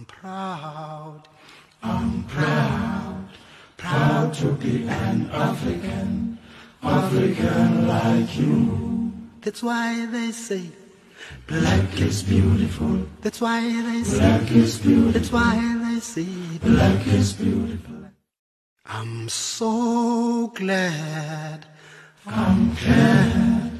I'm proud, I'm proud, proud to be an African, African like you. That's why they say black is beautiful. That's why they say black is beautiful. That's why they say black is beautiful. I'm so glad, I'm glad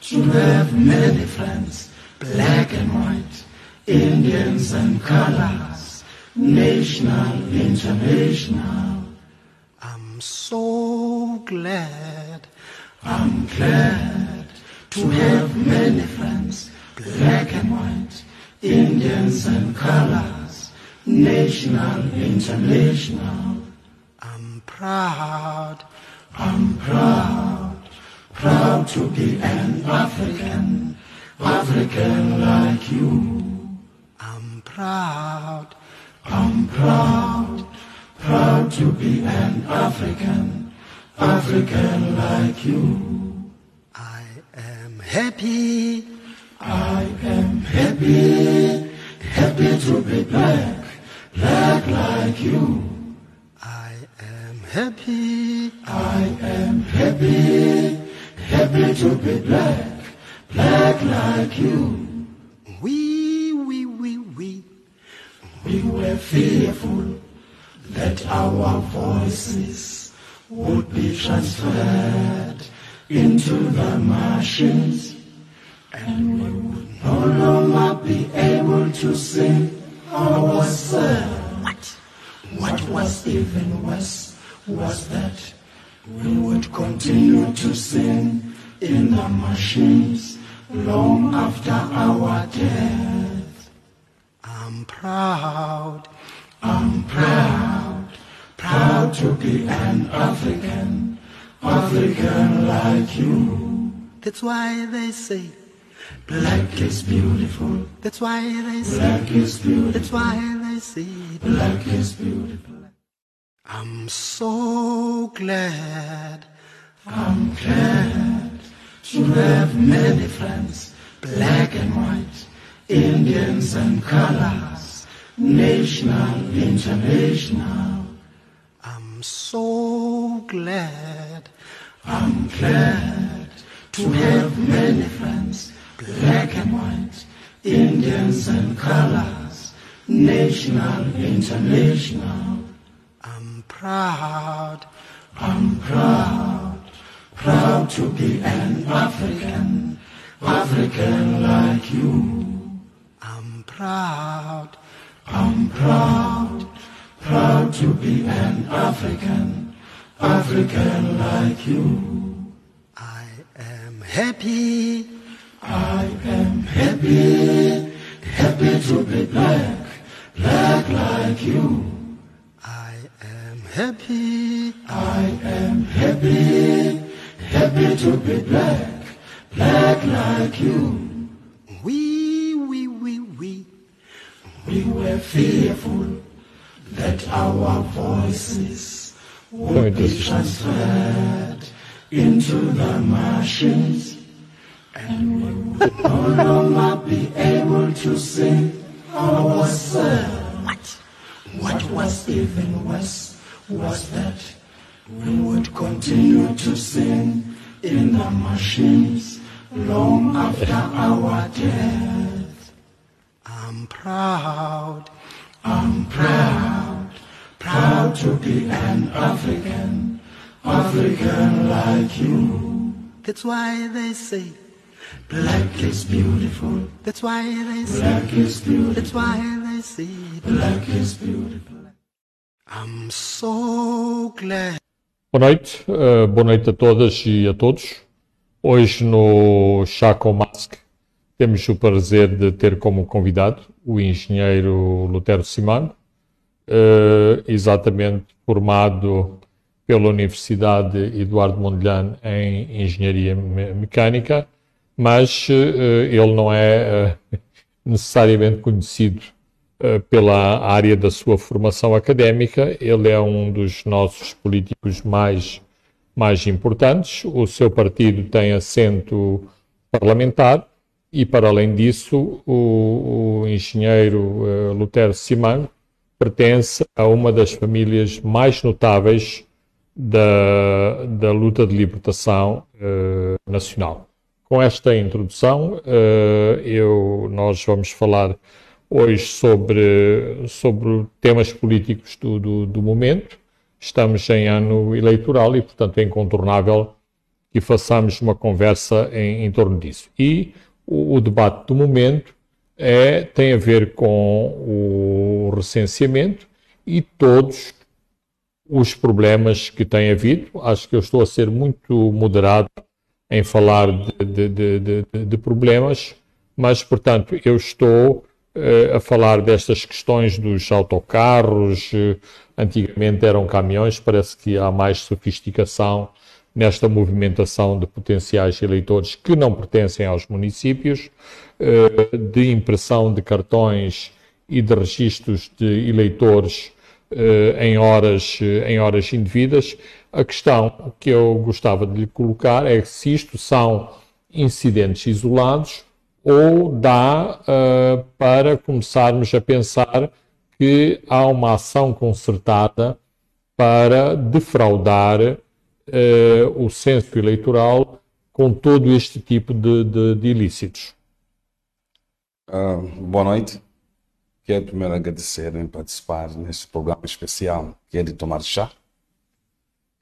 to have many friends, black and white, Indians and colors, national, international. I'm so glad, I'm glad to have many friends, black and white, Indians and colors, national, international. I'm proud, I'm proud, proud to be an African, African like you. I'm proud, I'm proud, proud to be an African, African like you. I am happy, I am happy, happy to be black, black like you. I am happy, I am happy, happy to be black, black like you. We were fearful that our voices would be transferred into the machines and we would no longer be able to sing ourselves. What? What was even worse was that we would continue to sing in the machines long after our death. I'm proud, I'm proud, proud to be an African, African like you. That's why they say black is beautiful. That's why they say black is beautiful. That's why they say black is beautiful. I'm so glad, I'm glad to have many friends, black and white, Indians and colors, national, international. I'm so glad, I'm glad to have many friends, black and white, Indians and colors, national, international. I'm proud, I'm proud, proud to be an African, African like you. I'm proud, I'm proud, proud to be an African, African like you. I am happy, I am happy, happy to be black, black like you. I am happy, I am happy, happy to be black, black like you. We, we were fearful that our voices would be transferred into the machines and we would no longer be able to sing ourselves. What? What was even worse was that we would continue to sing in the machines long after our death. I'm proud, I'm proud, proud to be an African, African like you. That's why they say black is beautiful. That's why they say black is beautiful. That's why they say black is beautiful. I'm so glad. Boa noite, uh, boa noite a todas e a todos. Hoje no Chá com Mask temos o prazer de ter como convidado o engenheiro Lutero Simano, uh, exatamente formado pela Universidade Eduardo Mondlane em Engenharia Mecânica, mas uh, ele não é necessariamente conhecido pela área da sua formação académica. Ele é um dos nossos políticos mais, mais importantes. O seu partido tem assento parlamentar e, para além disso, o, o engenheiro uh, Lutero Simango pertence a uma das famílias mais notáveis da, da luta de libertação uh, nacional. Com esta introdução, uh, eu, nós vamos falar hoje sobre, sobre temas políticos do, do, do momento. Estamos em ano eleitoral e, portanto, é incontornável que façamos uma conversa em, em torno disso. E o, debate do momento é, tem a ver com o recenseamento e todos os problemas que tem havido. Acho que eu estou a ser muito moderado em falar de, de, de, de problemas, mas, portanto, eu estou uh, a falar destas questões dos autocarros. Uh, antigamente eram caminhões, parece que há mais sofisticação nesta movimentação de potenciais eleitores que não pertencem aos municípios, uh, de impressão de cartões e de registros de eleitores em horas, em horas indevidas. A questão que eu gostava de lhe colocar é se isto são incidentes isolados ou dá para começarmos a pensar que há uma ação concertada para defraudar uh, o censo eleitoral com todo este tipo de, de, de ilícitos. Uh, boa noite. Quero primeiro agradecer em participar neste programa especial que é de tomar chá.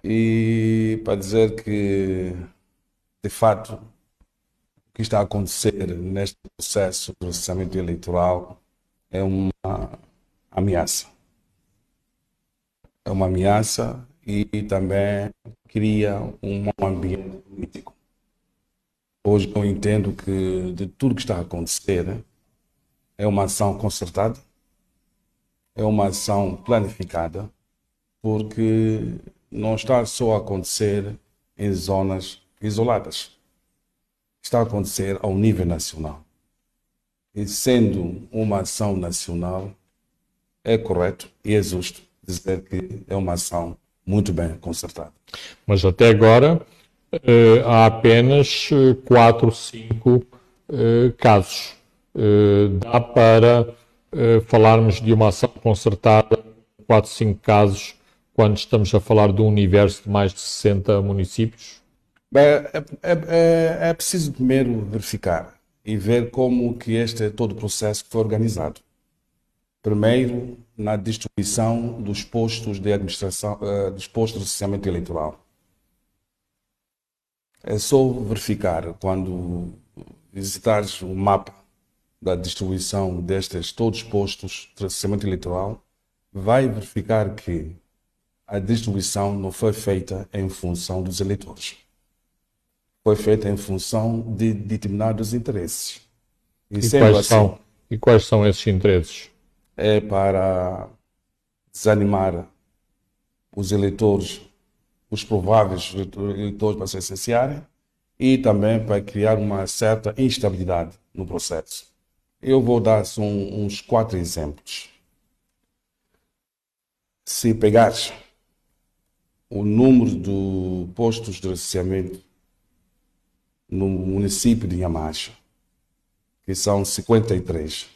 E para dizer que, de fato, que está a acontecer neste processo de processamento eleitoral é uma ameaça. É uma ameaça e também cria um ambiente político. Hoje eu entendo que de tudo que está a acontecer é uma ação concertada, é uma ação planificada, porque não está só a acontecer em zonas isoladas está a acontecer ao nível nacional. E sendo uma ação nacional, é correto e é justo dizer que é uma ação muito bem concertada. Mas até agora eh, há apenas 4, 5 eh, casos. Eh, dá para falarmos de uma ação concertada, 4, 5 casos, quando estamos a falar de um universo de mais de 60 municípios? É, é, é, é, preciso primeiro verificar e ver como que este todo o processo foi organizado. Primeiro, na distribuição dos postos de administração, uh, dos postos de licenciamento eleitoral. É só verificar quando visitares o mapa da distribuição destes todos os postos de licenciamento eleitoral, vai verificar que a distribuição não foi feita em função dos eleitores foi feita em função de determinados interesses. E, e quais, assim, são, e quais são esses interesses? É para desanimar os eleitores, os prováveis eleitores para se licenciarem e também para criar uma certa instabilidade no processo. Eu vou dar um, uns quatro exemplos. Se pegares o número de postos de licenciamento no município de Yamacha, que são 53,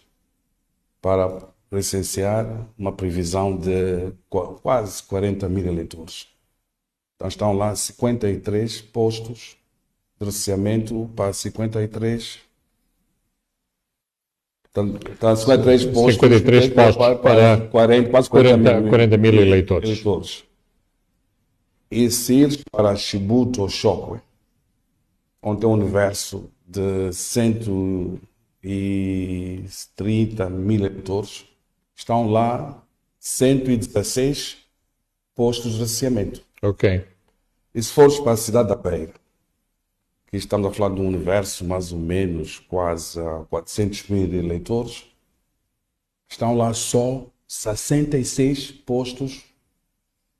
para licenciar uma previsão de quase 40 mil eleitores. Então estão lá 53 postos de licenciamento para 53 Está 53 postos, 53 postos para, para 40, quase 40, 40, mil, 40 mil eleitores. eleitores. E se ir para Chibuto ou Chokwe, onde tem um universo de 130 mil eleitores, estão lá 116 postos de raciamento. Ok. E se fores para a cidade da Beira, que estamos a falar de um universo mais ou menos quase a 400 mil eleitores, estão lá só 66 postos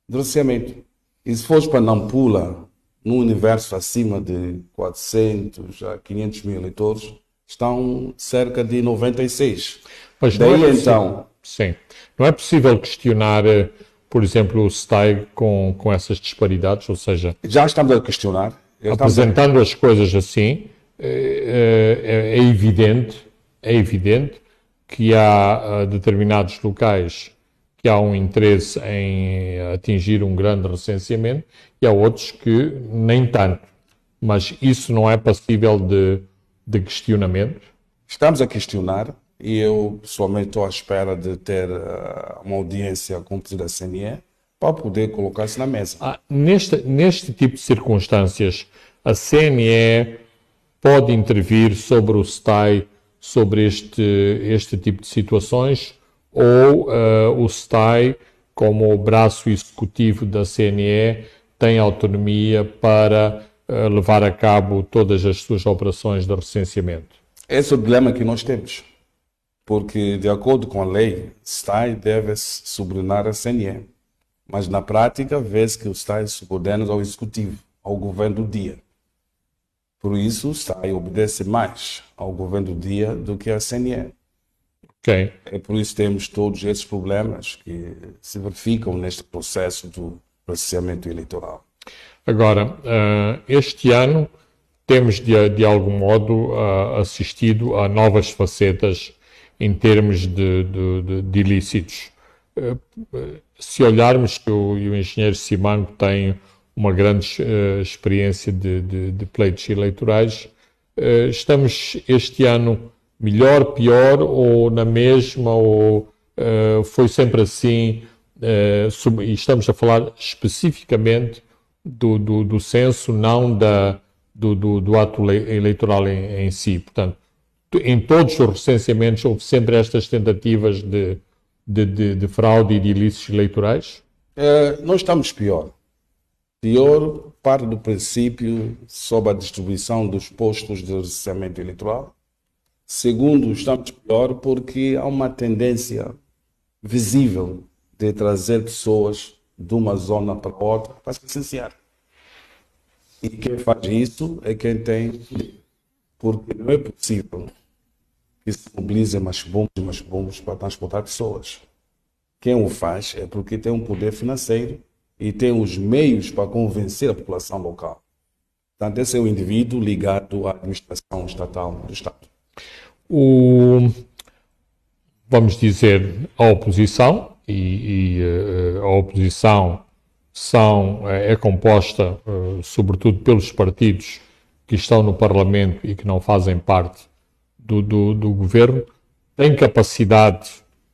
de raciamento. E se fores para Nampula, num universo acima de 400 a 500 mil eleitores, estão cerca de 96. Mas Daí é então. Sim. Não é possível questionar, eh, por exemplo, o STAI com, com essas disparidades? Ou seja. Já estamos a questionar. apresentando a... as coisas assim, é, é evidente, é evidente que há determinados locais que há um interesse em atingir um grande recenseamento e há outros que nem tanto. Mas isso não é passível de, de questionamento? Estamos a questionar e eu pessoalmente estou à espera de ter uh, uma audiência com o presidente da CNE para poder colocar-se na mesa. Ah, neste, neste tipo de circunstâncias, a CNE pode intervir sobre o STAI, sobre este, este tipo de situações, ou uh, o STAI, como o braço executivo da CNE, tem autonomia para uh, levar a cabo todas as suas operações de recenseamento? Esse é o dilema que nós temos. Porque, de acordo com a lei, STAI deve subordinar a CNE. Mas, na prática, vê-se que o STAI subordina ao Executivo, ao governo do dia. Por isso, o STAI obedece mais ao governo do dia do que a CNE. Okay. É por isso que temos todos esses problemas que se verificam neste processo do processamento eleitoral. Agora, eh, este ano temos de, de algum modo eh, assistido a novas facetas em termos de, de, de ilícitos. Eh, se olharmos que o, o engenheiro Simango tem uma grande experiência de, de pleitos eleitorais, estamos este ano melhor, pior ou na mesma ou uh, foi sempre assim uh, e estamos a falar especificamente do, do, do censo, não da, do, do, do ato eleitoral em, em, si. Portanto, em todos os recenseamentos houve sempre estas tentativas de, de, de, de fraude e de ilícitos eleitorais? Uh, nós estamos pior. Pior parte do princípio sobre a distribuição dos postos de recenseamento eleitoral Segundo, estamos pior porque há uma tendência visível de trazer pessoas de uma zona para outra para se licenciar. E quem faz isso é quem tem, porque não é possível que se mobilizem mais bombos e mais bombos para transportar pessoas. Quem o faz é porque tem um poder financeiro e tem os meios para convencer a população local. Portanto, esse é o indivíduo ligado à administração estatal do Estado o, vamos dizer, a oposição, e, e uh, a oposição são, é, é composta uh, sobretudo pelos partidos que estão no Parlamento e que não fazem parte do, do, do governo, tem capacidade,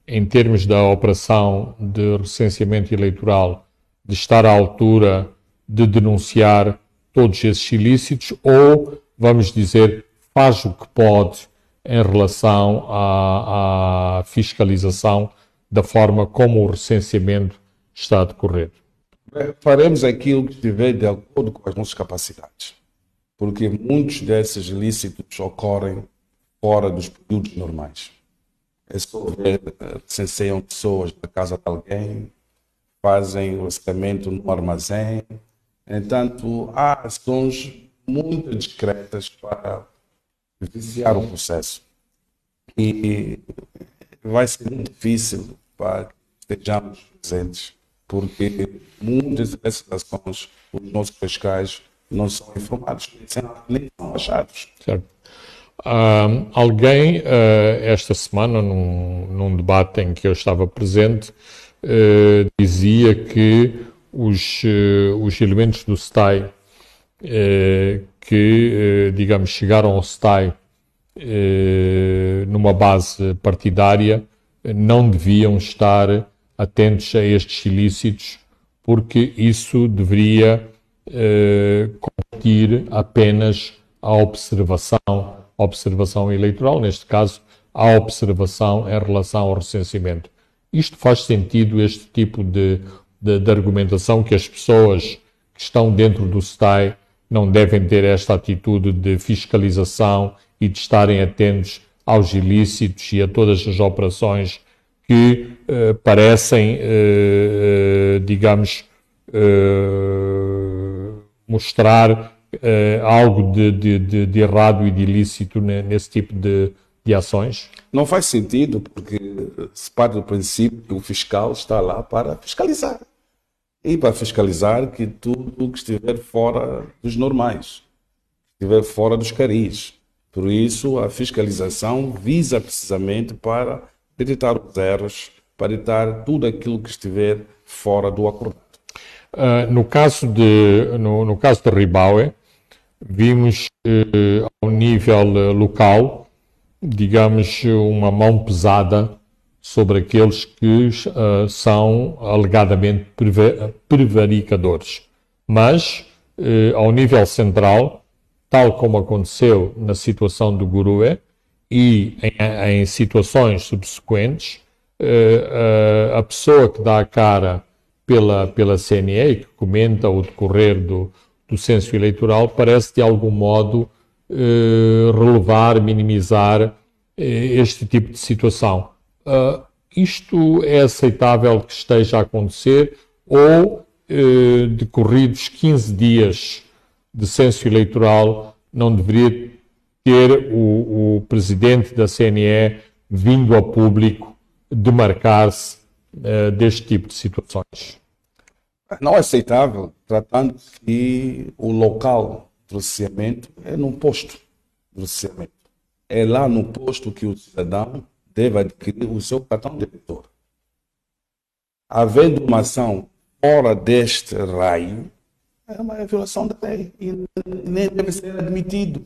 em termos da operação de recenseamento eleitoral, de estar à altura de denunciar todos esses ilícitos ou, vamos dizer, faz o que pode em relação à, à fiscalização da forma como o recenseamento está a decorrer? Faremos aquilo que estiver de acordo com as nossas capacidades, porque muitos desses ilícitos ocorrem fora dos períodos normais. É só ver, recenseiam pessoas da casa de alguém, fazem o orçamento no armazém. Entanto, há ações muito discretas para viciar o processo. E vai ser muito difícil para que estejamos presentes, porque muitas dessas ações, os nossos fiscais não são informados, nem são achados. Certo. Alguém, uh, esta semana, num, num, debate em que eu estava presente, uh, dizia que os, os elementos do STAI que, digamos, chegaram ao STAI numa base partidária não deviam estar atentos a estes ilícitos, porque isso deveria competir apenas à observação, observação eleitoral, neste caso, à observação em relação ao recenseamento. Isto faz sentido, este tipo de, de, de argumentação, que as pessoas que estão dentro do STAI não devem ter esta atitude de fiscalização e de estarem atentos aos ilícitos e a todas as operações que eh, parecem, eh, eh digamos, eh, mostrar eh, algo de, de, de, errado e de ilícito nesse tipo de, de ações? Não faz sentido, porque se parte do princípio que o fiscal está lá para fiscalizar e para fiscalizar que tudo que estiver fora dos normais, estiver fora dos caris, Por isso, a fiscalização visa precisamente para detectar os erros, para detectar tudo aquilo que estiver fora do acordado. Uh, no caso de no, no caso de Ribaue, vimos uh, ao nível uh, local, digamos, uma mão pesada sobre aqueles que são alegadamente prevaricadores. Mas, ao nível central, tal como aconteceu na situação do Gurue e em, em situações subsequentes, a pessoa que dá a cara pela, pela CNE, que comenta o decorrer do, do censo eleitoral, parece de algum modo eh, relevar, minimizar eh, este tipo de situação. Uh, isto é aceitável que esteja a acontecer ou, eh, decorridos 15 dias de censo eleitoral, não deveria ter o, o presidente da CNE vindo a público demarcar-se deste tipo de situações? Não é aceitável, tratando que o local de processamento é num posto de processamento. É lá no posto que o cidadão deve adquirir o seu cartão de eleitor. Havendo uma ação fora deste raio, é uma violação da lei e nem deve ser admitido,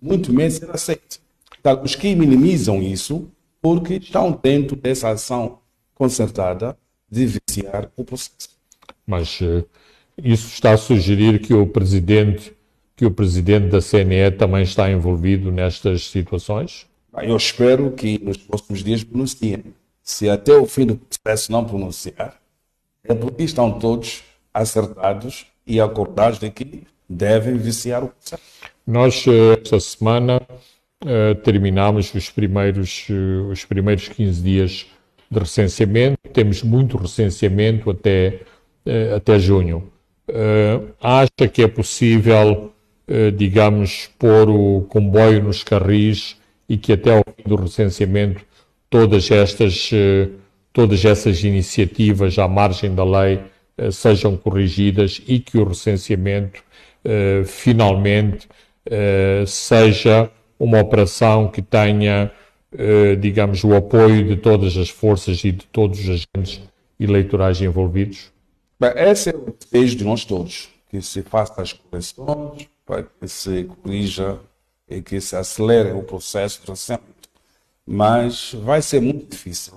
muito menos ser aceito. Então, os que minimizam isso, porque estão dentro dessa ação concertada de viciar o processo. Mas uh, isso está a sugerir que o presidente que o presidente da CNE também está envolvido nestas situações? Eu espero que nos próximos dias pronunciem. Se até o fim do processo não pronunciar, é porque estão todos acertados e acordados de que devem viciar o processo. Nós, eh, esta semana, uh, terminamos os primeiros, uh, os primeiros 15 dias de recenseamento, temos muito recenseamento até, até junho. Uh, acha que é possível, uh, digamos, pôr o comboio nos carris e que até ao fim do recenseamento todas estas, todas essas iniciativas à margem da lei sejam corrigidas e que o recenseamento finalmente seja uma operação que tenha eh, digamos, o apoio de todas as forças e de todos os agentes eleitorais envolvidos? Esse é o desejo de nós todos, que se faça as correções, para que se corrija e que se acelere o processo de tratamento. Mas vai ser muito difícil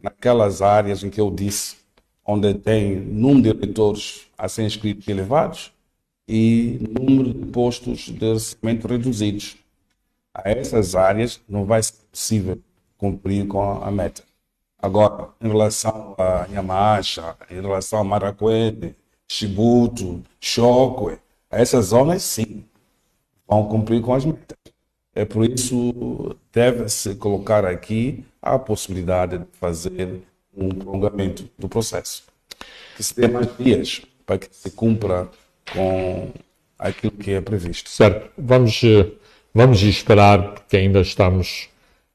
naquelas áreas em que eu disse, onde tem número de eleitores a ser inscritos elevados e número de postos de recebimento reduzidos a essas áreas não vai ser possível cumprir com a meta. Agora, em relação a Yamacha, em relação a Maracuete, Chibuto, Chocwe, essas zonas sim vão cumprir com as metas. É por isso deve-se colocar aqui a possibilidade de fazer um prolongamento do processo. Que se dê mais dias para que se cumpra com aquilo que é previsto. Certo. Vamos eh, Vamos esperar, porque ainda estamos,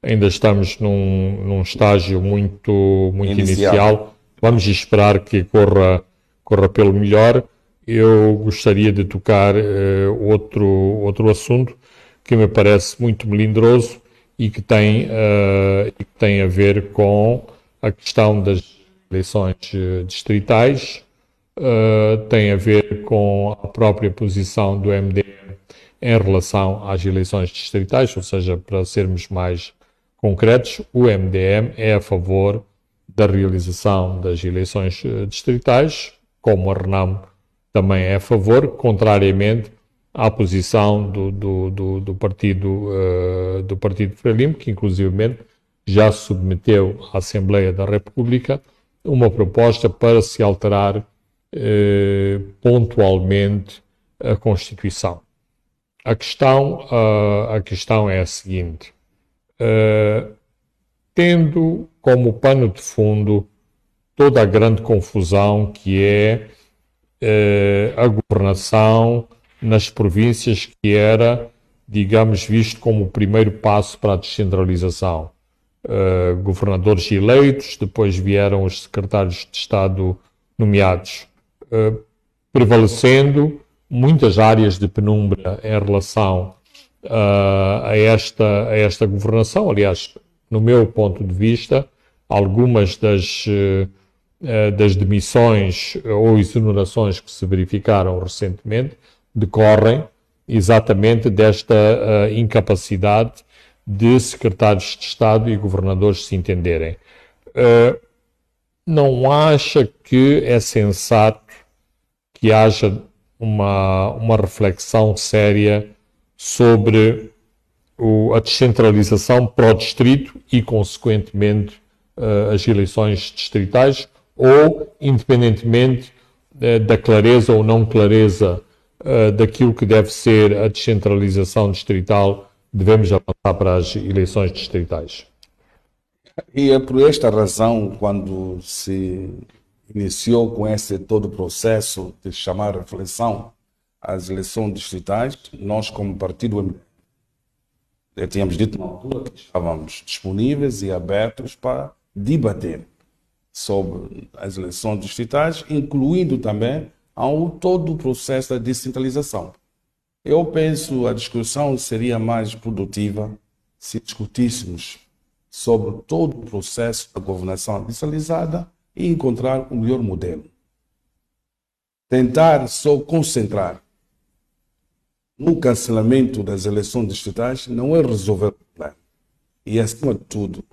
ainda estamos num, num estágio muito, muito inicial. inicial. Vamos esperar que corra, corra pelo melhor. Eu gostaria de tocar uh, outro, outro assunto que me parece muito melindroso e que tem, uh, e que tem a ver com a questão das eleições eh, distritais, uh, tem a ver com a própria posição do MDM em relação às eleições distritais, ou seja, para sermos mais concretos, o MDM é a favor da realização das eleições eh, distritais, como a RENAM também é a favor, contrariamente à posição do, do, do, do partido, uh, do partido Frelimo, que inclusivamente já submeteu à Assembleia da República uma proposta para se alterar uh, pontualmente a Constituição. A questão, uh, a questão é a seguinte: uh, tendo como pano de fundo toda a grande confusão que é uh, a governação nas províncias, que era, digamos, visto como o primeiro passo para a descentralização. governadores eleitos, depois vieram os secretários de Estado nomeados, prevalecendo muitas áreas de penumbra em relação uh, a, esta, a esta governação. Aliás, no meu ponto de vista, algumas das, uh, das demissões ou exonerações que se verificaram recentemente decorrem exatamente desta uh, incapacidade de secretários de Estado e governadores se entenderem. Uh, não acha que é sensato que haja uma, uma reflexão séria sobre o, a descentralização para o distrito e, consequentemente, uh, as eleições distritais, ou, independentemente uh, da clareza ou não clareza uh, daquilo que deve ser a descentralização distrital, devemos avançar para as eleições distritais? E é por esta razão, quando se iniciou com esse todo o processo de chamar reflexão às eleições distritais, nós, como partido já tínhamos dito na altura que estávamos disponíveis e abertos para debater sobre as eleições distritais, incluindo também ao todo o processo da descentralização. Eu penso a discussão seria mais produtiva se discutíssemos sobre todo o processo da governação descentralizada e encontrar o melhor modelo. Tentar só concentrar no cancelamento das eleições distritais não é resolver o problema. E, acima de tudo,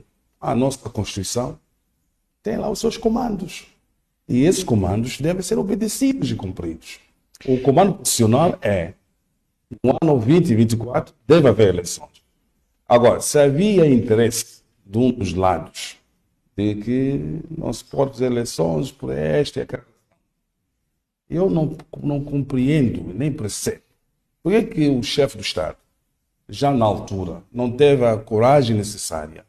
a nossa Constituição tem lá os seus comandos. E esses comandos devem ser obedecidos e cumpridos. O comando constitucional é: no ano 2024 deve haver eleições. Agora, se havia interesse de um dos lados de que não se pode fazer eleições por esta e aquela. Eu não, não compreendo, nem percebo. Por que, que o chefe do Estado, já na altura, não teve a coragem necessária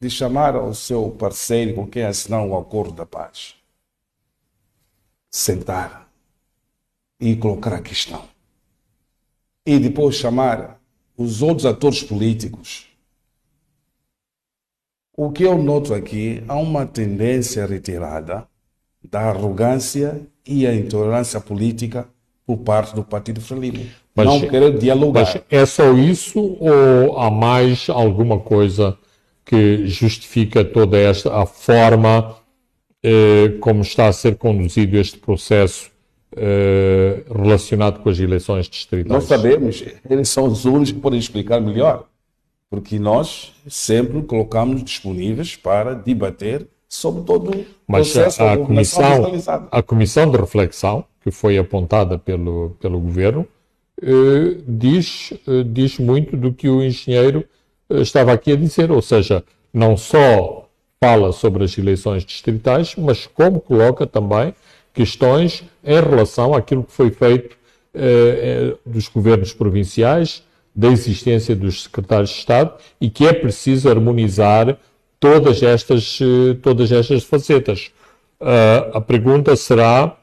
de chamar o seu parceiro com quem assinar o acordo da paz? Sentar e colocar a questão. E depois chamar os outros atores políticos o que eu noto aqui, há uma tendência retirada da arrogância e a intolerância política por parte do Partido Frelimo. Mas, não querer dialogar. Mas é só isso ou há mais alguma coisa que justifica toda esta a forma eh, como está a ser conduzido este processo eh, relacionado com as eleições distritais? Nós sabemos, eles são os únicos que podem explicar melhor porque nós sempre colocamos disponíveis para debater sobre todo o Mas processo a, a comissão, a comissão de reflexão que foi apontada pelo, pelo governo eh, diz, eh, diz muito do que o engenheiro eh, estava aqui a dizer, ou seja, não só fala sobre as eleições distritais, mas como coloca também questões em relação àquilo que foi feito dos governos provinciais da existência dos secretários de Estado e que é preciso harmonizar todas estas, todas estas facetas. Uh, a pergunta será: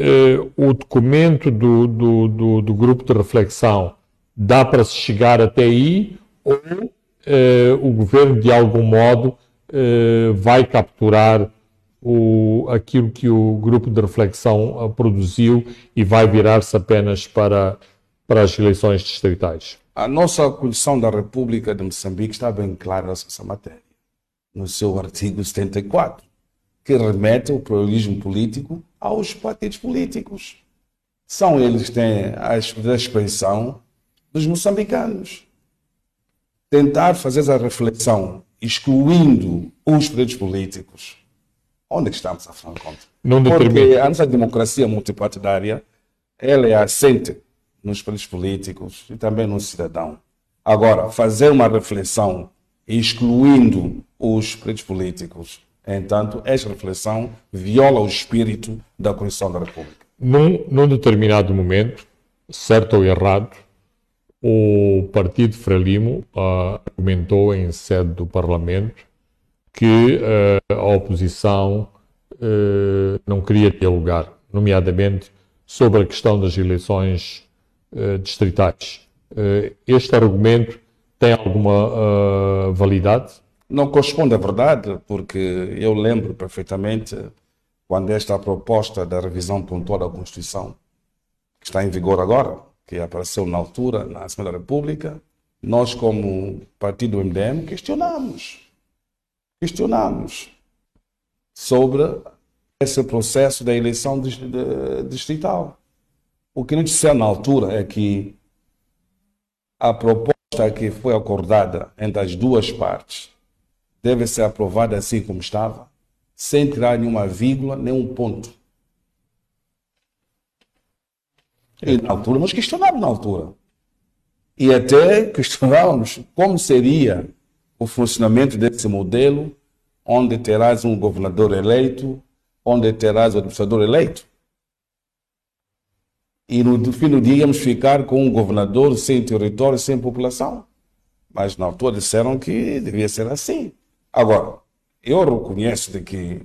uh, o documento do, do, do, do, grupo de reflexão dá para se chegar até aí ou uh, o governo, de algum modo, vai capturar o, aquilo que o grupo de reflexão produziu e vai virar-se apenas para para as eleições distritais? A nossa Constituição da República de Moçambique está bem clara nessa matéria, no seu artigo 74, que remete o pluralismo político aos partidos políticos. São eles que têm a expressão dos moçambicanos. Tentar fazer essa reflexão excluindo os partidos políticos. Onde é estamos, a conta? Não Porque a nossa democracia multipartidária ela é assente nos partidos políticos e também no cidadão. Agora, fazer uma reflexão excluindo os partidos políticos, entanto, esta reflexão viola o espírito da Constituição da República. Num, num determinado momento, certo ou errado, o Partido Frelimo uh, argumentou em sede do Parlamento que uh, a oposição uh, não queria dialogar, nomeadamente sobre a questão das eleições distritais. Este argumento tem alguma validade? Não corresponde à verdade, porque eu lembro perfeitamente quando esta proposta da revisão pontual da Constituição, que está em vigor agora, que apareceu na altura, na Assembleia da República, nós, como partido MDM, questionamos. Questionamos sobre esse processo da eleição distrital. O que nos disseram na altura é que a proposta que foi acordada entre as duas partes deve ser aprovada assim como estava, sem tirar nenhuma vírgula, nem um ponto. E na altura, nós questionávamos na altura. E até questionávamos como seria o funcionamento desse modelo, onde terás um governador eleito, onde terás o administrador eleito. E no fim do dia íamos ficar com um governador sem território, sem população. Mas na altura disseram que devia ser assim. Agora, eu reconheço de que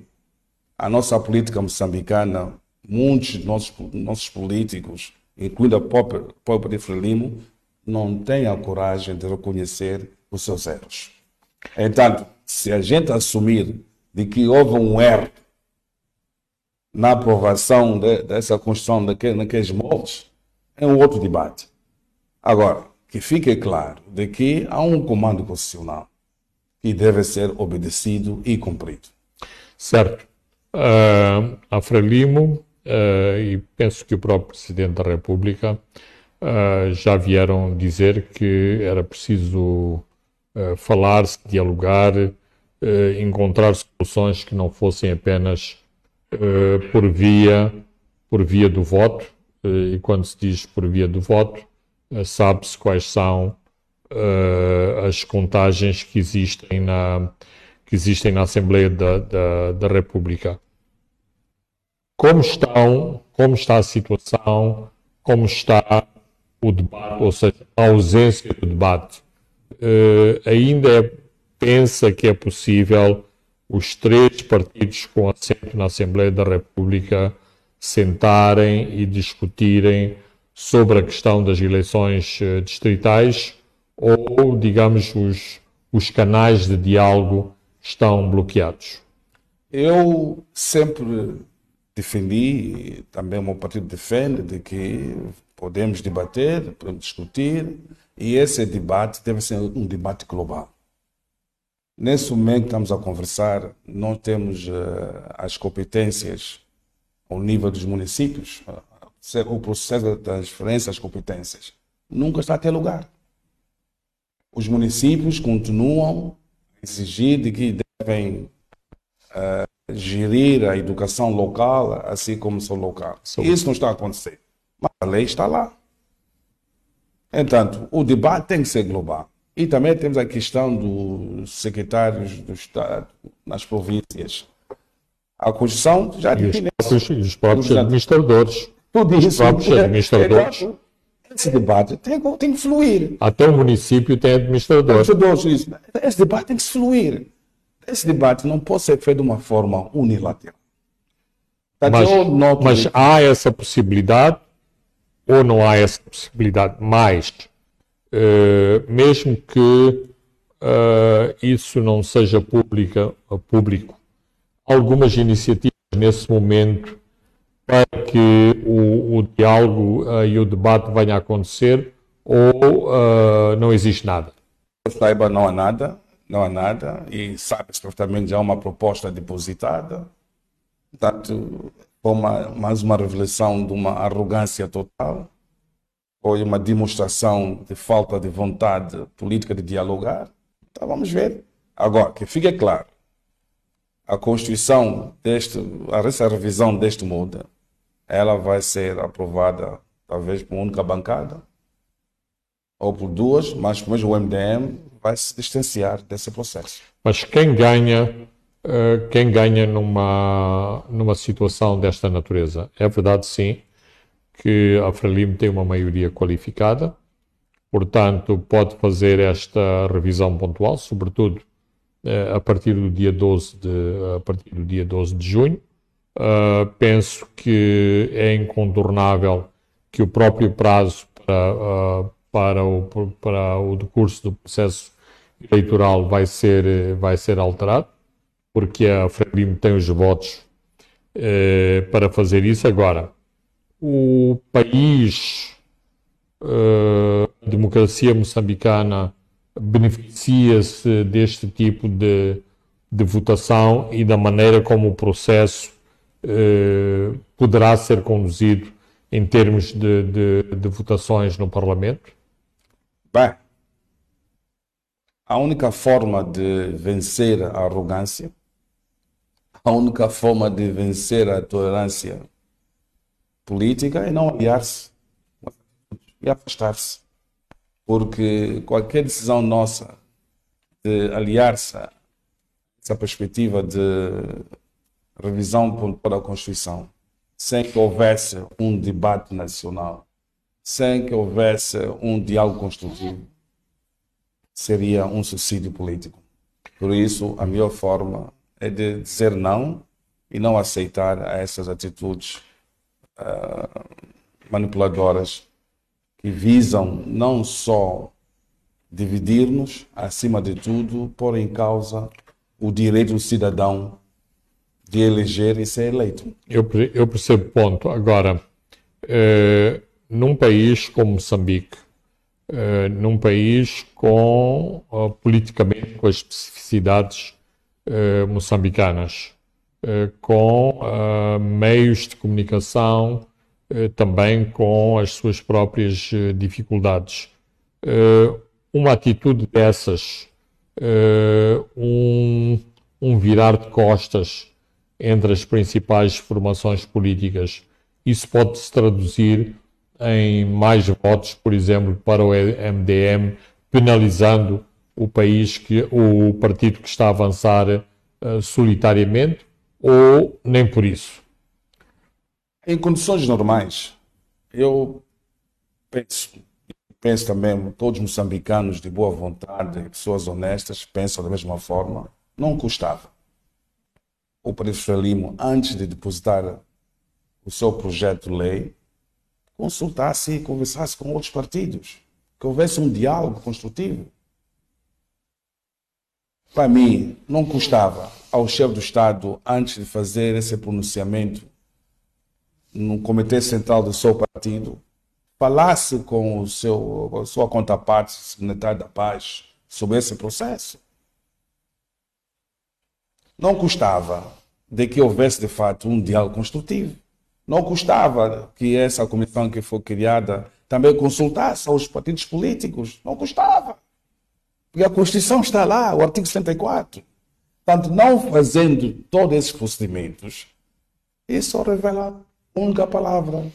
a nossa política moçambicana, muitos nossos, nossos políticos, incluindo a própria, própria Frelimo, não têm a coragem de reconhecer os seus erros. Entanto, se a gente assumir de que houve um erro na aprovação de, dessa naquele, naqueles moldes, é um outro debate. Agora, que fique claro de que há um comando constitucional que deve ser obedecido e cumprido. Certo. Uh, a Frelimo, uh, e penso que o próprio Presidente da República uh, já vieram dizer que era preciso falar-se, dialogar, encontrar soluções que não fossem apenas por via por via do voto e quando se diz por via do voto sabe-se quais são as contagens que existem na que existem na Assembleia da, da, da República. Como estão, como está a situação, como está o debate, ou seja, a ausência do debate. Uh, ainda é, pensa que é possível os três partidos com assento na Assembleia da República sentarem e discutirem sobre a questão das eleições uh, distritais ou, digamos, os, os canais de diálogo estão bloqueados? Eu sempre defendi, e também o meu partido defende, de que podemos debater, podemos discutir, e esse debate deve ser um debate global. Nesse momento que estamos a conversar, não temos uh, as competências ao nível dos municípios, o processo da transferência das competências nunca está a ter lugar. Os municípios continuam a exigir de que devem uh, gerir a educação local, assim como são local. Isso não está a acontecer. Mas a lei está lá. Entanto, o debate tem que ser global. E também temos a questão dos secretários do Estado nas províncias. A Constituição já define. Os próprios, os próprios administradores. Tudo os próprios administradores. Então, esse debate tem, tem que fluir. Até o município tem administrador. Administradores, Esse debate tem que fluir. Esse debate não pode ser feito de uma forma unilateral. Mas, mas há essa possibilidade ou não há essa possibilidade? Mas, uh, mesmo que uh, isso não seja pública, público, algumas iniciativas nesse momento para que o, o diálogo uh, e o debate venha a acontecer ou não existe nada? Eu saiba, não há nada não há nada, e sabe-se perfeitamente já há uma proposta depositada. Portanto, foi uma, mais uma revelação de uma arrogância total, foi uma demonstração de falta de vontade política de dialogar. Então vamos ver. Agora, que fique claro, a Constituição deste, essa revisão deste modo, ela vai ser aprovada talvez por uma única bancada, ou por duas, mas pelo menos o MDM vai se distanciar desse processo. Mas quem ganha, uh, quem ganha numa, numa situação desta natureza? É verdade, sim, que a Frelimo tem uma maioria qualificada, portanto, pode fazer esta revisão pontual, sobretudo uh, a partir do dia 12 de, a partir do dia 12 de junho. Uh, penso que é incontornável que o próprio prazo para para o, para o decurso do processo eleitoral vai ser, vai ser alterado, porque a Frelimo tem os votos eh, para fazer isso. Agora, o país a democracia moçambicana beneficia-se deste tipo de, de votação e da maneira como o processo poderá ser conduzido em termos de, de, de votações no Parlamento? Bem, a única forma de vencer a arrogância, a única forma de vencer a tolerância política é não aliar-se e afastar-se. Porque qualquer decisão nossa de aliar-se a essa perspectiva de revisão para a Constituição sem que houvesse um debate nacional, sem que houvesse um diálogo construtivo, seria um suicídio político. Por isso, a melhor forma é de dizer não e não aceitar essas atitudes uh, manipuladoras que visam não só dividir-nos, acima de tudo, pôr em causa o direito do cidadão de eleger e ser eleito. Eu, eu percebo o ponto. Agora, eh, num país como Moçambique, eh, num país com, uh, politicamente, com as especificidades uh, moçambicanas, uh, com meios de comunicação, também com as suas próprias dificuldades. uma atitude dessas, um, um virar de costas entre as principais formações políticas. Isso pode se traduzir em mais votos, por exemplo, para o MDM, penalizando o país que o partido que está a avançar uh, solitariamente, ou nem por isso? Em condições normais, eu penso, penso também todos moçambicanos de boa vontade, pessoas honestas, pensam da mesma forma, não custava o Presidente Frelimo, antes de depositar o seu projeto de lei, consultasse e conversasse com outros partidos, que houvesse um diálogo construtivo. Para mim, não custava ao chefe do Estado, antes de fazer esse pronunciamento no Comitê Central do seu partido, falasse com o seu, a sua contraparte, secretário da Paz, sobre esse processo. Não custava de que houvesse de fato um diálogo construtivo. Não custava que essa comissão que foi criada também consultasse aos partidos políticos. Não custava. Porque a Constituição está lá, o artigo 64. Portanto, não fazendo todos esses procedimentos, isso revela uma única palavra: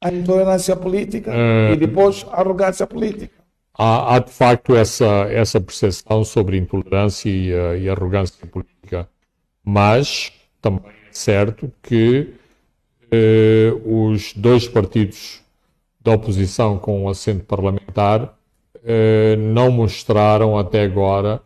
a intolerância política e depois a arrogância política. Há, há, de facto essa, essa percepção sobre intolerância e, e arrogância política mas também é certo que eh, os dois partidos da oposição com assento parlamentar eh, não mostraram até agora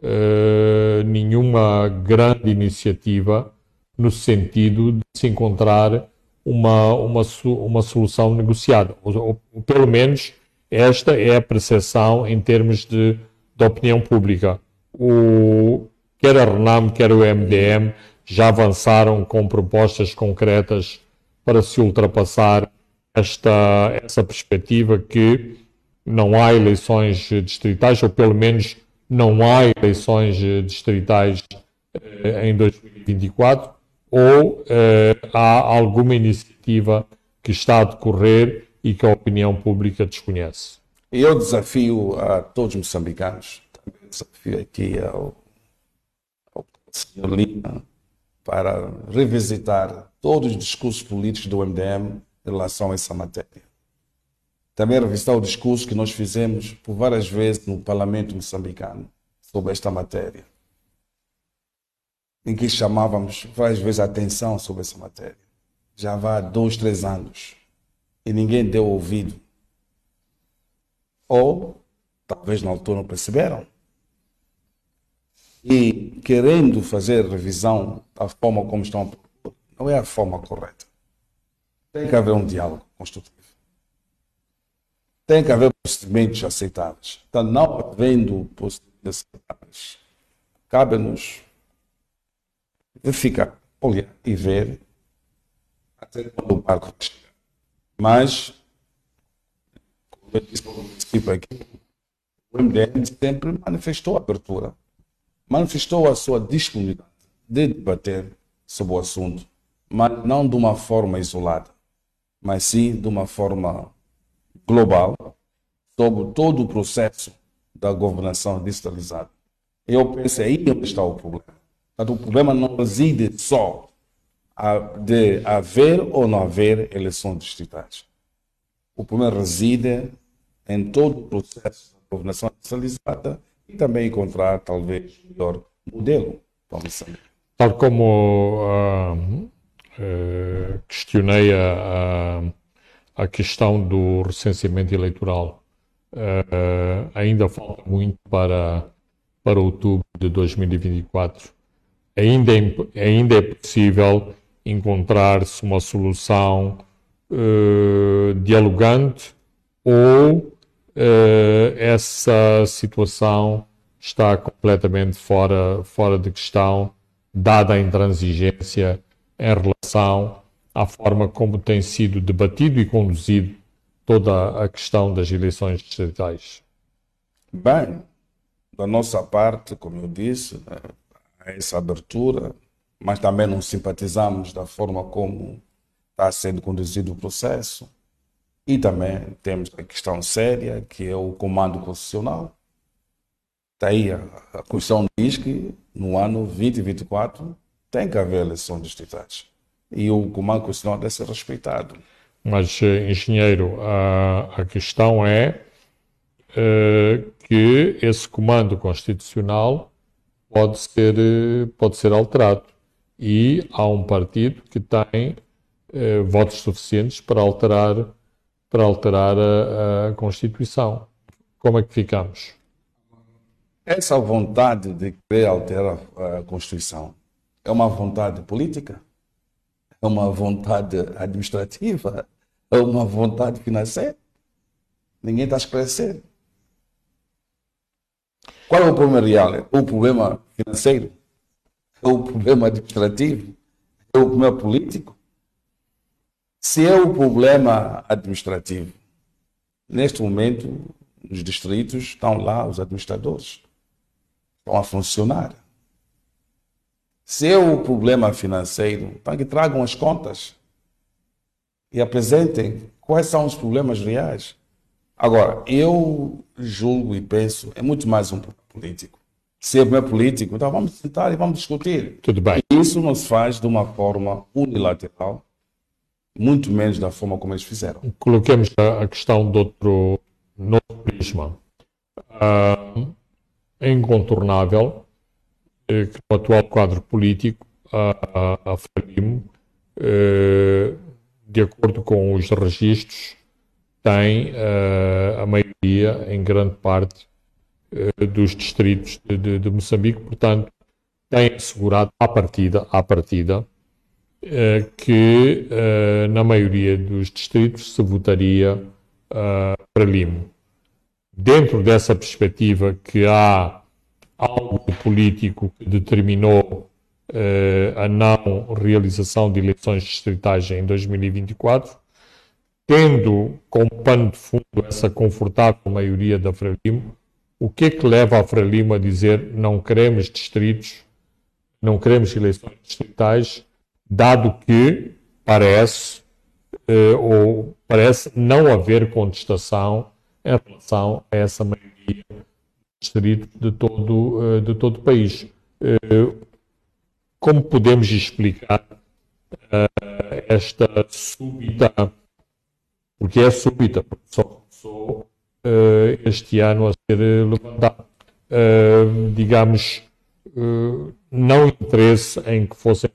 eh, nenhuma grande iniciativa no sentido de se encontrar uma, uma, uma solução negociada. Ou, ou, pelo menos esta é a percepção em termos de, de opinião pública. O, quer a RENAM, quer o MDM, já avançaram com propostas concretas para se ultrapassar esta, essa perspectiva que não há eleições distritais, ou pelo menos não há eleições distritais eh, em 2024, ou eh, há alguma iniciativa que está a decorrer e que a opinião pública desconhece? Eu desafio a todos os moçambicanos, desafio aqui ao Sr. Lima para revisitar todos os discursos políticos do MDM em relação a essa matéria. Também revisitar o discurso que nós fizemos por várias vezes no Parlamento moçambicano sobre esta matéria, em que chamávamos várias vezes a atenção sobre essa matéria. Já há dois, três anos e ninguém deu ouvido. Ou talvez na altura não perceberam e querendo fazer revisão da forma como estão não é a forma correta. Tem que haver um diálogo construtivo. Tem que haver procedimentos aceitáveis. Então, não havendo procedimentos aceitáveis, cabe-nos verificar, olhar e ver até quando o barco chega. Mas princípio aqui, o MDM sempre manifestou abertura, manifestou a sua disponibilidade de debater sobre o assunto, mas não de uma forma isolada, mas sim de uma forma global, sobre todo o processo da governação digitalizada. Eu penso aí onde está o problema. O problema não reside só de haver ou não haver eleições distritais. O problema reside em todo o processo da governação digitalizada e também encontrar, talvez, o melhor modelo para Tal como uh, uh, questionei a, a, questão do recenseamento eleitoral, uh, ainda falta muito para, para outubro de 2024. Ainda é, ainda é possível encontrar-se uma solução dialogante ou essa situação está completamente fora, fora de questão, dada a intransigência em relação à forma como tem sido debatido e conduzido toda a questão das eleições distritais? Bem, da nossa parte, como eu disse, há essa abertura, mas também não simpatizamos da forma como está sendo conduzido o processo. E também temos a questão séria, que é o comando constitucional. Está aí, a, a Constituição diz que no ano 2024 tem que haver eleições distritais. E o comando constitucional deve ser respeitado. Mas, eh, engenheiro, a, a questão é uh, que esse comando constitucional pode ser, pode ser alterado. E há um partido que tem uh, votos suficientes para alterar, para alterar a, a Constituição. Como é que ficamos? Essa vontade de querer alterar a Constituição é uma vontade política? É uma vontade administrativa? É uma vontade financeira? Ninguém está a esclarecer. Qual é o problema real? É o problema financeiro? É o problema administrativo? É o problema político? Se é o problema administrativo, neste momento, nos distritos estão lá os administradores, estão a funcionar. Se é o problema financeiro, então que tragam as contas e apresentem quais são os problemas reais. Agora, eu julgo e penso, é muito mais um político. Se é político, então vamos sentar e vamos discutir. Tudo bem. E isso não se faz de uma forma unilateral, muito menos da forma como eles fizeram. Coloquemos a questão de outro, outro prisma. Uh, é incontornável eh, que no atual quadro político, a, a, a Frelimo, eh, de acordo com os registros, tem eh, a maioria, em grande parte, dos distritos de, de, de, Moçambique, portanto, tem assegurado à partida, à partida que na maioria dos distritos se votaria para Limo. Dentro dessa perspectiva que há algo político que determinou a não realização de eleições distritais em 2024, tendo como pano de fundo essa confortável maioria da Frelimo, o que é que leva a Frelimo a dizer não queremos distritos, não queremos eleições distritais, dado que parece uh, ou parece não haver contestação em relação a essa maioria distrito de todo, eh, de todo o país. Eh, como podemos explicar eh, esta súbita, porque é súbita, porque só começou este ano a ser levantado, digamos, não interesse em que fossem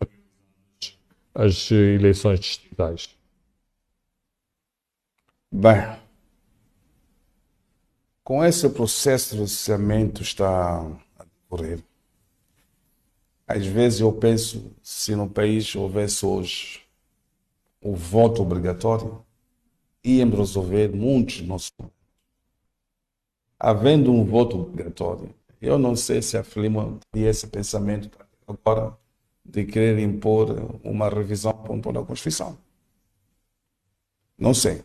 as eleições distritais? Bem, com esse processo de licenciamento está a decorrer, às vezes eu penso se no país houvesse hoje o voto obrigatório, íamos resolver muitos nossos problemas. Havendo um voto obrigatório, eu não sei se a Filima teria esse pensamento agora de querer impor uma revisão pontual da Constituição. Não sei.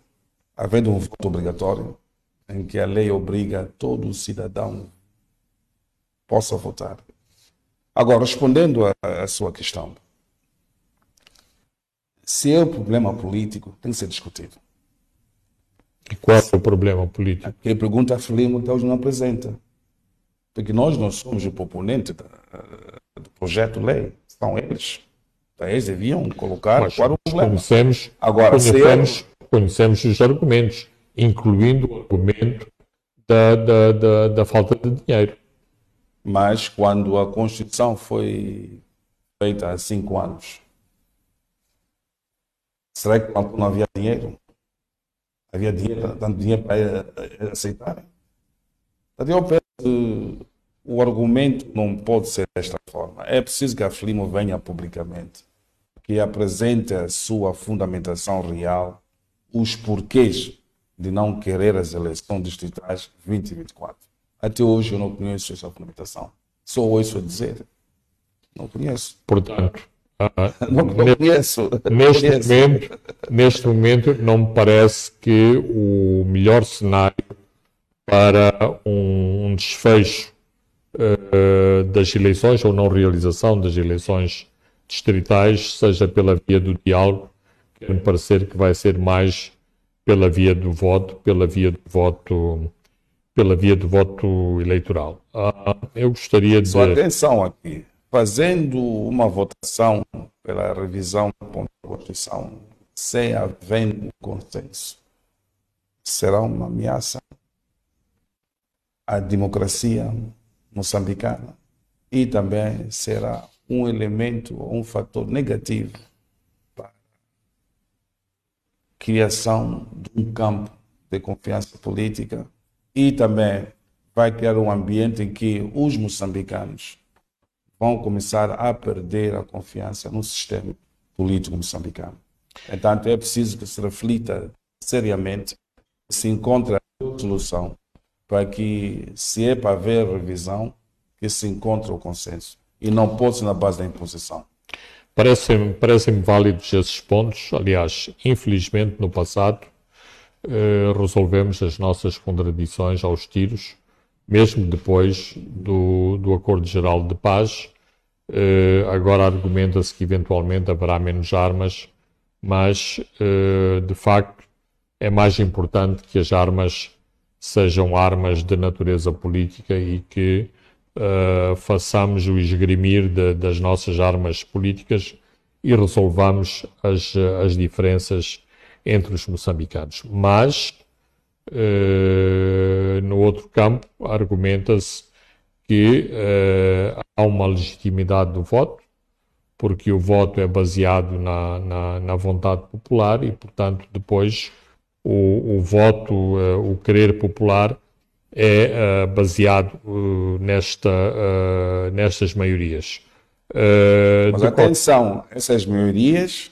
Havendo um voto obrigatório, em que a lei obriga todo cidadão possa votar. Agora, respondendo à sua questão, se é um problema político, tem que ser discutido. E qual é o problema político? Quem pergunta a Frelimo até hoje não apresenta. Porque nós não somos o proponente da, do projeto de lei, são eles. Então, eles deviam colocar Mas qual é o problema. Conhecemos, Agora, conhecemos, se conhecemos os argumentos, incluindo o argumento da, da, da, da falta de dinheiro. Mas quando a Constituição foi feita há cinco anos, será que não havia dinheiro? Havia dinheiro, tanto dinheiro para aceitarem? Então, eu penso que o argumento não pode ser desta forma. É preciso que a Frelimo venha publicamente, que apresente a sua fundamentação real, os porquês de não querer as eleições distritais 2024. Até hoje eu não conheço essa fundamentação. Só ouço a dizer. Não conheço. Portanto, ah, Não, não conheço. neste, Conheço. momento, neste momento não me parece que o melhor cenário para um, um desfecho eh, das eleições ou não realização das eleições distritais seja pela via do diálogo, que me parecer que vai ser mais pela via do voto, pela via do voto, pela via do voto eleitoral. Ah, eu gostaria de Só atenção aqui. Fazendo uma votação pela revisão da Constituição sem havendo consenso, será uma ameaça à democracia moçambicana e também será um elemento, um fator negativo para a criação de um campo de confiança política e também vai criar um ambiente em que os moçambicanos vão começar a perder a confiança no sistema político moçambicano. Portanto, é preciso que se reflita seriamente, se encontre a solução para que, se é para haver revisão, que se encontre o consenso e não ser na base da imposição. Parecem-me parecem válidos esses pontos. Aliás, infelizmente, no passado, eh, resolvemos as nossas contradições aos tiros, mesmo depois do, do Acordo Geral de Paz. Eh, agora argumenta-se que eventualmente haverá menos armas, mas, eh, de facto, é mais importante que as armas sejam armas de natureza política e que uh, façamos o esgrimir de, das nossas armas políticas e resolvamos as, as diferenças entre os moçambicanos. Mas, uh, no outro campo, argumenta-se que uh, há uma legitimidade do voto, porque o voto é baseado na, na, na vontade popular e, portanto, depois o, o voto, uh, o querer popular é uh, baseado uh, nesta, nestas maiorias. Mas atenção, essas maiorias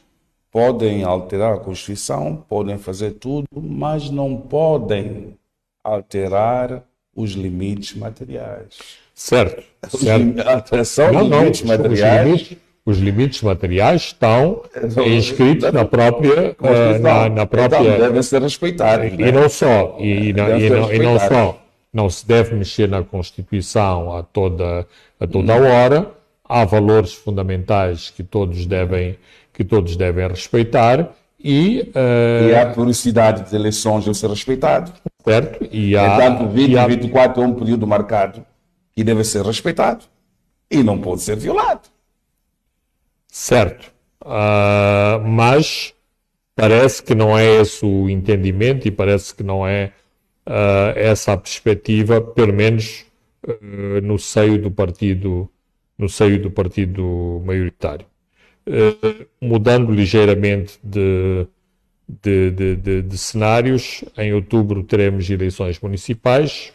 podem alterar a Constituição, podem fazer tudo, mas não podem alterar os limites materiais. Certo. Os certo. lim- A alteração Não, limites os, materiais limites, os limites materiais estão São- inscritos na própria, uh, na, na própria Então, devem ser respeitados. E né? não só, e, e não, e não, e não só, não se deve mexer na Constituição a toda, a toda Hum. hora, há valores fundamentais que todos devem, que todos devem respeitar e, eh, E a periodicidade das eleições deve ser respeitado. Certo? E há, Portanto, e há- 2024 é um período marcado que deve ser respeitado e não pode ser violado. Certo. Ah, mas parece que não é esse o entendimento e parece que não é ah, essa a perspectiva, pelo menos ah, no seio do partido, no seio do partido maioritário. Mudando ligeiramente de, de, de, de- de cenários, em outubro teremos eleições municipais.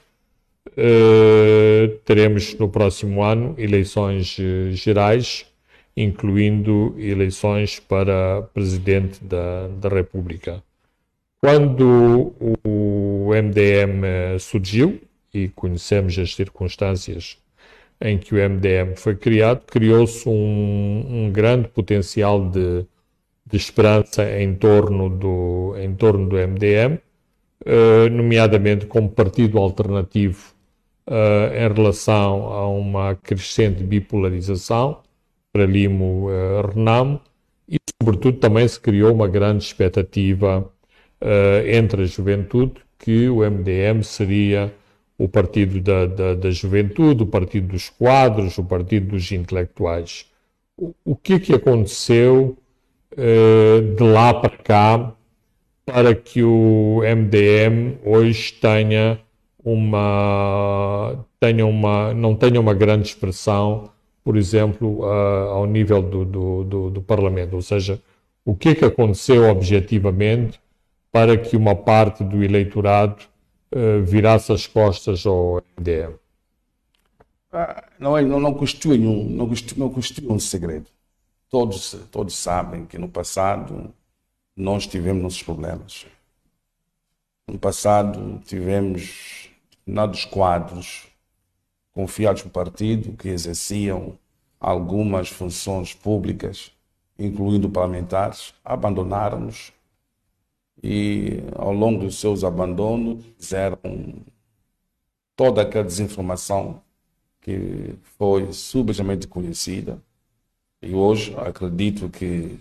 Uh, teremos no próximo ano eleições eh, gerais, incluindo eleições para presidente da, da República. Quando o MDM eh, surgiu, e conhecemos as circunstâncias em que o MDM foi criado, criou-se um, um grande potencial de, de esperança em torno do, em torno do MDM, nomeadamente como partido alternativo em relação a uma crescente bipolarização, para Limo Renamo, e sobretudo também se criou uma grande expectativa entre a juventude que o MDM seria o partido da, da, da, juventude, o partido dos quadros, o partido dos intelectuais. O, o que é que aconteceu de lá para cá para que o MDM hoje tenha uma, tenha uma não tenha uma grande expressão, por exemplo, ao nível do, do, do, do Parlamento? Ou seja, o que é que aconteceu objetivamente para que uma parte do eleitorado uh, virasse as costas ao MDM? Ah, não, é, não, não constitui um, não constitui, não constitui um segredo. Todos, todos sabem que no passado nós tivemos nossos problemas. No passado tivemos determinados quadros confiados no partido que exerciam algumas funções públicas, incluindo parlamentares, abandonaram-nos e ao longo dos seus abandonos fizeram toda aquela desinformação que foi subejamente conhecida e hoje acredito que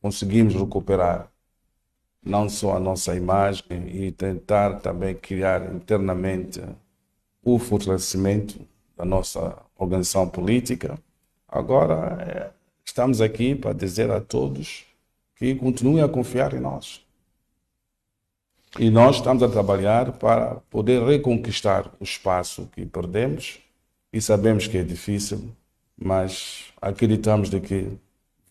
conseguimos recuperar não só a nossa imagem e tentar também criar internamente o fortalecimento da nossa organização política. Agora é, estamos aqui para dizer a todos que continuem a confiar em nós. E nós estamos a trabalhar para poder reconquistar o espaço que perdemos e sabemos que é difícil, mas acreditamos de que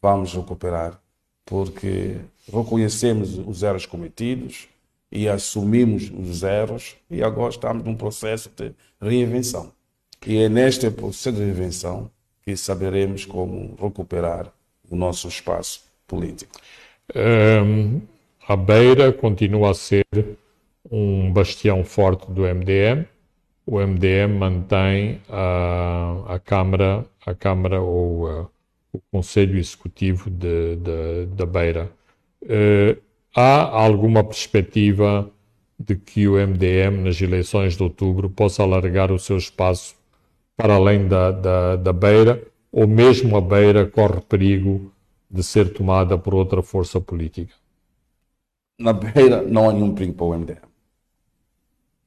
vamos recuperar, porque reconhecemos os erros cometidos e assumimos os erros e agora estamos num processo de reinvenção. E é neste processo de reinvenção que saberemos como recuperar o nosso espaço político. Um, a Beira continua a ser um bastião forte do MDM. O MDM mantém a, a Câmara, a Câmara ou a, o Conselho Executivo da Beira. Uh, há alguma perspectiva de que o MDM, nas eleições de outubro, possa alargar o seu espaço para além da, da, da Beira, ou mesmo a Beira corre perigo de ser tomada por outra força política? na beira não há nenhum perigo para o MDM.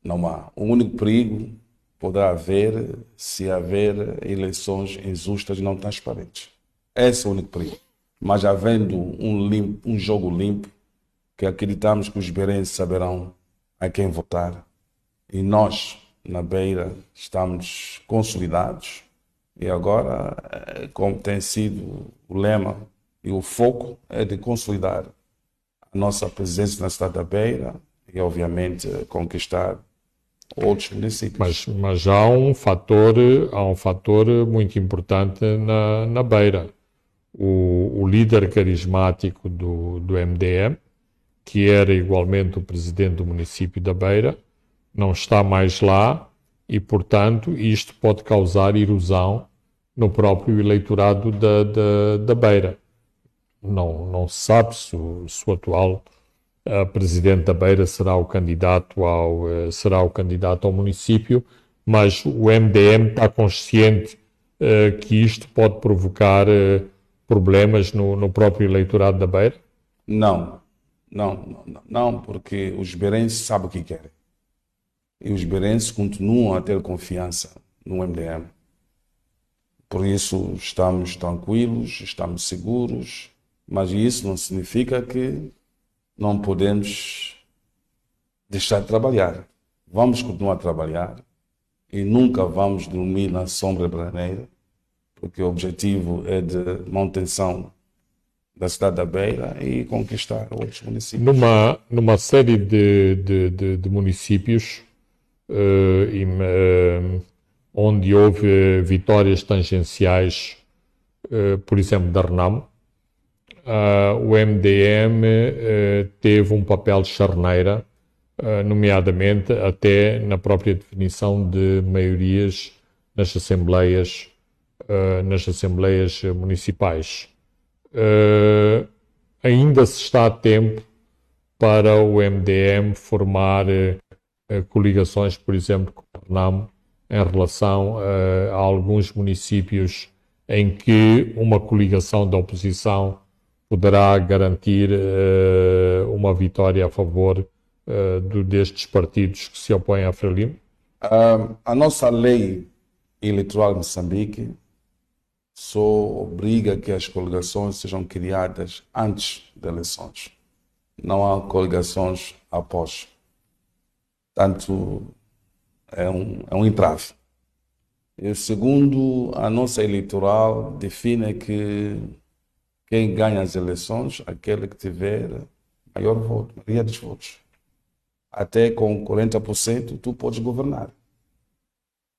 Não há. O único perigo poderá haver se haver eleições injustas e não transparentes. Esse é o único perigo. Mas havendo um, limpo, um jogo limpo, que acreditamos que os beirenses saberão a quem votar, e nós, na Beira, estamos consolidados. E agora, eh, como tem sido o lema e o foco, é de consolidar nossa presença na cidade da Beira e, obviamente, conquistar outros municípios. Mas, mas há um fator, há um fator muito importante na, na Beira. O, o líder carismático do, do MDM, que era igualmente o presidente do município da Beira, não está mais lá e, portanto, isto pode causar erosão no próprio eleitorado da, da, da Beira não, não se sabe se o, se o atual uh, presidente da Beira será o candidato ao, uh, será o candidato ao município, mas o MDM está consciente uh, que isto pode provocar problemas no, no próprio eleitorado da Beira? Não, não, não, não, porque os beirenses sabem o que querem. E os beirenses continuam a ter confiança no MDM. Por isso estamos tranquilos, estamos seguros mas isso não significa que não podemos deixar de trabalhar. Vamos continuar a trabalhar e nunca vamos dormir na sombra brasileira, porque o objetivo é de manutenção da cidade da Beira e conquistar outros municípios. Numa, numa série de, de, de, de municípios uh, uh, onde houve vitórias tangenciais, uh, por exemplo, da Renamo, uh, o MDM eh, teve um papel de charneira, uh, nomeadamente até na própria definição de maiorias nas assembleias, nas assembleias municipais. ainda se está a tempo para o MDM formar coligações, por exemplo, com o Renamo, em relação a alguns municípios em que uma coligação da oposição poderá garantir uh, uma vitória a favor uh, do, destes partidos que se opõem à Frelimo? Uh, a nossa lei eleitoral em Moçambique só obriga que as coligações sejam criadas antes das eleições. Não há coligações após. Portanto, é um, é um entrave. E segundo, a nossa eleitoral define que quem ganha as eleições, aquele que tiver maior voto, maioria dos votos. Até com 40% tu podes governar.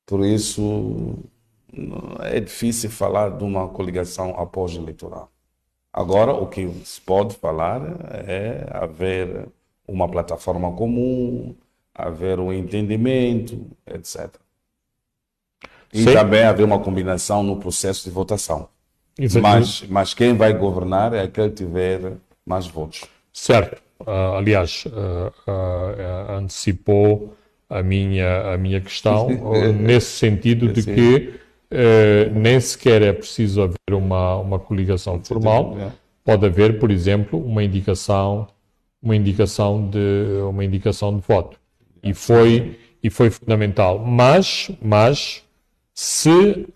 Por isso é difícil falar de uma coligação após eleitoral. Agora, o que se pode falar é haver uma plataforma comum, haver um entendimento, etc. E Sim. também haver uma combinação no processo de votação. Mas, mas quem vai governar é aquele que tiver mais votos. Certo. Uh, aliás, uh, uh, antecipou a minha, a minha questão nesse sentido de que nem sequer é preciso haver uma, uma coligação formal. Pode haver, por exemplo, uma indicação, uma indicação de uma indicação de voto. E foi e foi fundamental. Mas, mas se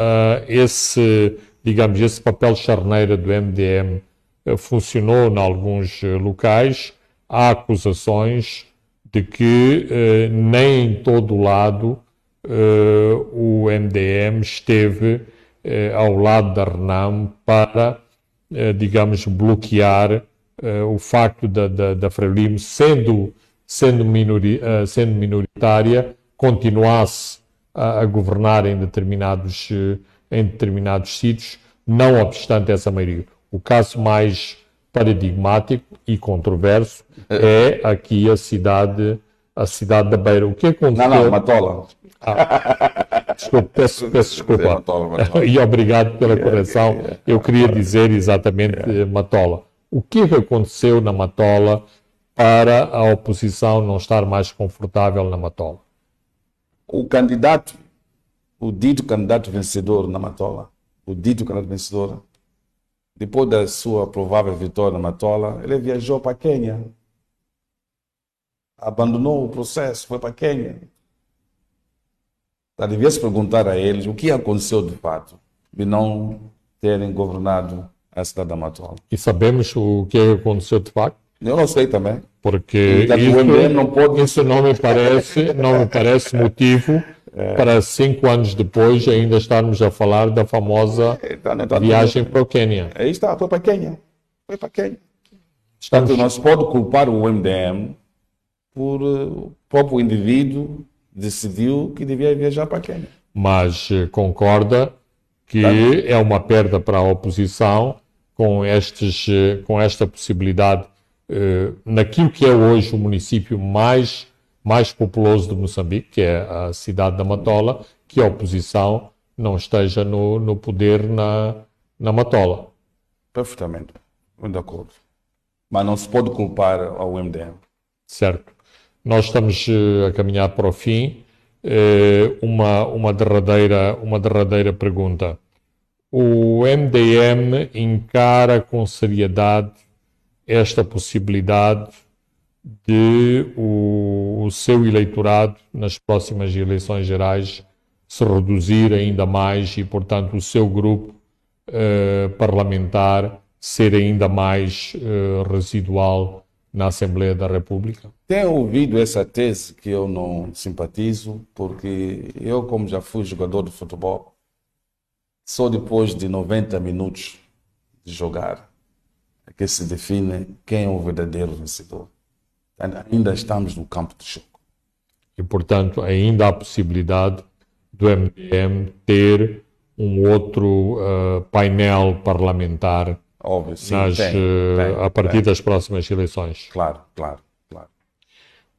esse digamos, esse papel charneira do MDM eh, funcionou em alguns eh, locais, há acusações de que eh, nem em todo lado o MDM esteve ao lado da Renam para, digamos, bloquear o facto da, da, da Frelimo, sendo, sendo, minori, sendo minoritária, continuasse a, a governar em determinados em determinados sítios, não obstante essa maioria. O caso mais paradigmático e controverso é aqui a cidade, a cidade da Beira. O que aconteceu? Não, não, Matola. Ah, desculpa, peço, peço desculpa. Matola, Matola. E obrigado pela correção. Eu queria dizer exatamente Matola. O que aconteceu na Matola para a oposição não estar mais confortável na Matola? O candidato o dito candidato vencedor na Matola, o dito candidato vencedor, depois da sua provável vitória na Matola, ele viajou para Quênia. Abandonou o processo, foi para Quênia. Tá, devia se perguntar a eles o que aconteceu de fato de não terem governado a cidade da Matola. E sabemos o que aconteceu de fato? Eu não sei também. Porque isso, não, pode... isso não me parece, não me parece motivo. Para cinco anos depois ainda estarmos a falar da famosa então, então, viagem para o Quênia. Aí está, foi para o Quênia. Foi para Quênia. Estamos... Portanto, não se pode culpar o MDM por uh, o próprio indivíduo decidiu que devia viajar para Quênia. Mas uh, concorda que tá. é uma perda para a oposição com, estes, uh, com esta possibilidade naquilo que é hoje o município mais mais populoso de Moçambique, que é a cidade da Matola, que a oposição não esteja no, no poder na, na Matola. Perfeitamente, muito de acordo. Mas não se pode culpar ao MDM. Certo. Nós estamos uh, a caminhar para o fim. Uh, uma, uma, derradeira, uma derradeira pergunta. O MDM encara com seriedade esta possibilidade de o, o seu eleitorado nas próximas eleições gerais se reduzir ainda mais e, portanto, o seu grupo uh, parlamentar ser ainda mais uh, residual na Assembleia da República? Tenho ouvido essa tese que eu não simpatizo, porque eu, como já fui jogador de futebol, só depois de 90 minutos de jogar é que se define quem é o verdadeiro vencedor ainda estamos no campo de choque. E, portanto, ainda há possibilidade do MDM ter um outro uh, painel parlamentar Óbvio, sim, nas, tem, uh, tem, a partir tem. das próximas eleições. Claro, claro, claro.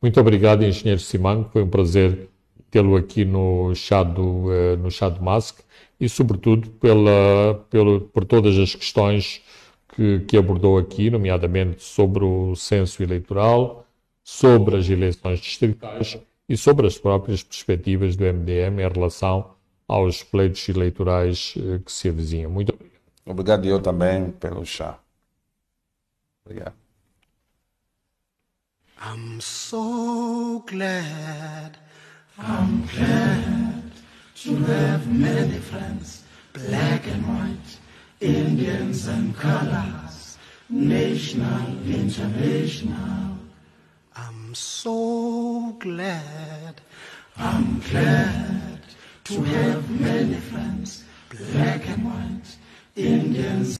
Muito obrigado, Engenheiro Simango. Foi um prazer tê-lo aqui no chá do, uh, no chá do MASC e, sobretudo, pela, pelo, por todas as questões que que, que abordou aqui, nomeadamente sobre o censo eleitoral, sobre as eleições distritais e sobre as próprias perspectivas do MDM em relação aos pleitos eleitorais eh, que se avizinham. Muito obrigado. Obrigado eu também pelo chá. Obrigado. I'm so glad, I'm glad to have many friends, black and white, Indians and colors, national, international. I'm so glad, I'm glad to have many friends, black and white, Indians.